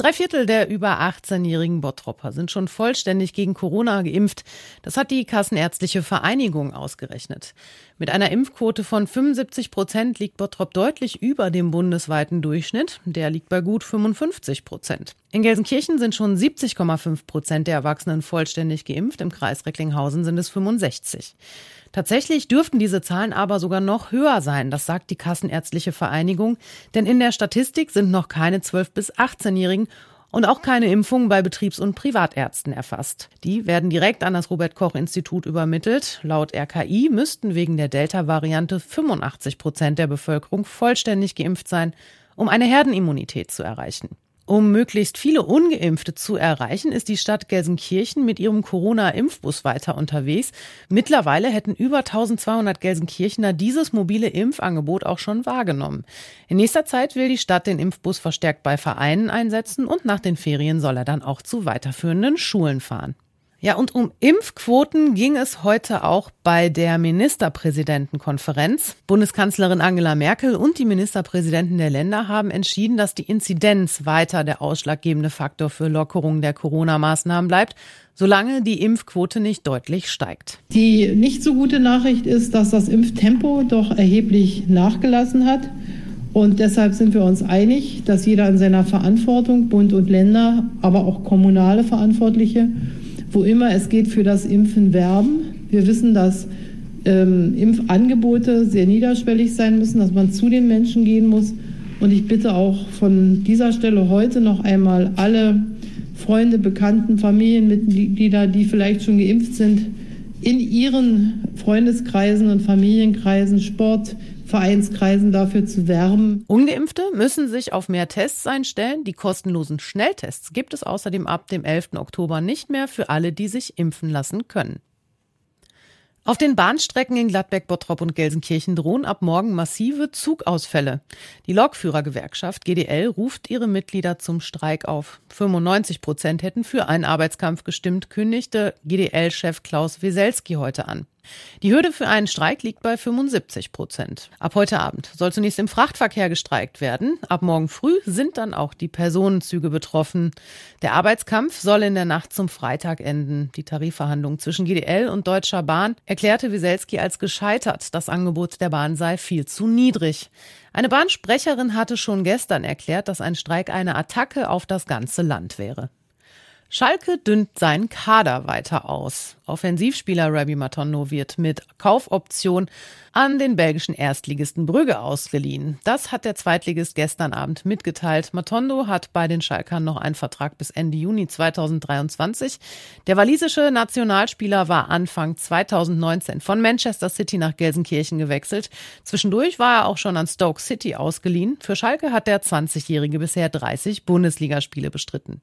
Drei Viertel der über 18-jährigen Bottropper sind schon vollständig gegen Corona geimpft. Das hat die Kassenärztliche Vereinigung ausgerechnet. Mit einer Impfquote von 75 Prozent liegt Bottrop deutlich über dem bundesweiten Durchschnitt. Der liegt bei gut 55 Prozent. In Gelsenkirchen sind schon 70,5 Prozent der Erwachsenen vollständig geimpft. Im Kreis Recklinghausen sind es 65. Tatsächlich dürften diese Zahlen aber sogar noch höher sein, das sagt die Kassenärztliche Vereinigung, denn in der Statistik sind noch keine 12- bis 18-Jährigen und auch keine Impfungen bei Betriebs- und Privatärzten erfasst. Die werden direkt an das Robert Koch Institut übermittelt. Laut RKI müssten wegen der Delta-Variante 85 Prozent der Bevölkerung vollständig geimpft sein, um eine Herdenimmunität zu erreichen. Um möglichst viele Ungeimpfte zu erreichen, ist die Stadt Gelsenkirchen mit ihrem Corona-Impfbus weiter unterwegs. Mittlerweile hätten über 1200 Gelsenkirchener dieses mobile Impfangebot auch schon wahrgenommen. In nächster Zeit will die Stadt den Impfbus verstärkt bei Vereinen einsetzen und nach den Ferien soll er dann auch zu weiterführenden Schulen fahren. Ja, und um Impfquoten ging es heute auch bei der Ministerpräsidentenkonferenz. Bundeskanzlerin Angela Merkel und die Ministerpräsidenten der Länder haben entschieden, dass die Inzidenz weiter der ausschlaggebende Faktor für Lockerung der Corona-Maßnahmen bleibt, solange die Impfquote nicht deutlich steigt. Die nicht so gute Nachricht ist, dass das Impftempo doch erheblich nachgelassen hat. Und deshalb sind wir uns einig, dass jeder in seiner Verantwortung, Bund und Länder, aber auch kommunale Verantwortliche, wo immer es geht, für das Impfen werben. Wir wissen, dass ähm, Impfangebote sehr niederschwellig sein müssen, dass man zu den Menschen gehen muss. Und ich bitte auch von dieser Stelle heute noch einmal alle Freunde, Bekannten, Familienmitglieder, die vielleicht schon geimpft sind, in ihren Freundeskreisen und Familienkreisen, Sport, Vereinskreisen dafür zu werben. Ungeimpfte müssen sich auf mehr Tests einstellen. Die kostenlosen Schnelltests gibt es außerdem ab dem 11. Oktober nicht mehr für alle, die sich impfen lassen können. Auf den Bahnstrecken in Gladbeck, Bottrop und Gelsenkirchen drohen ab morgen massive Zugausfälle. Die Lokführergewerkschaft GDL ruft ihre Mitglieder zum Streik auf. 95 Prozent hätten für einen Arbeitskampf gestimmt, kündigte GDL-Chef Klaus Weselski heute an. Die Hürde für einen Streik liegt bei 75 Prozent. Ab heute Abend soll zunächst im Frachtverkehr gestreikt werden. Ab morgen früh sind dann auch die Personenzüge betroffen. Der Arbeitskampf soll in der Nacht zum Freitag enden. Die Tarifverhandlung zwischen GDL und Deutscher Bahn erklärte Wieselski als gescheitert. Das Angebot der Bahn sei viel zu niedrig. Eine Bahnsprecherin hatte schon gestern erklärt, dass ein Streik eine Attacke auf das ganze Land wäre. Schalke dünnt seinen Kader weiter aus. Offensivspieler Rabbi Matondo wird mit Kaufoption an den belgischen Erstligisten Brügge ausgeliehen. Das hat der Zweitligist gestern Abend mitgeteilt. Matondo hat bei den Schalkern noch einen Vertrag bis Ende Juni 2023. Der walisische Nationalspieler war Anfang 2019 von Manchester City nach Gelsenkirchen gewechselt. Zwischendurch war er auch schon an Stoke City ausgeliehen. Für Schalke hat der 20-Jährige bisher 30 Bundesligaspiele bestritten.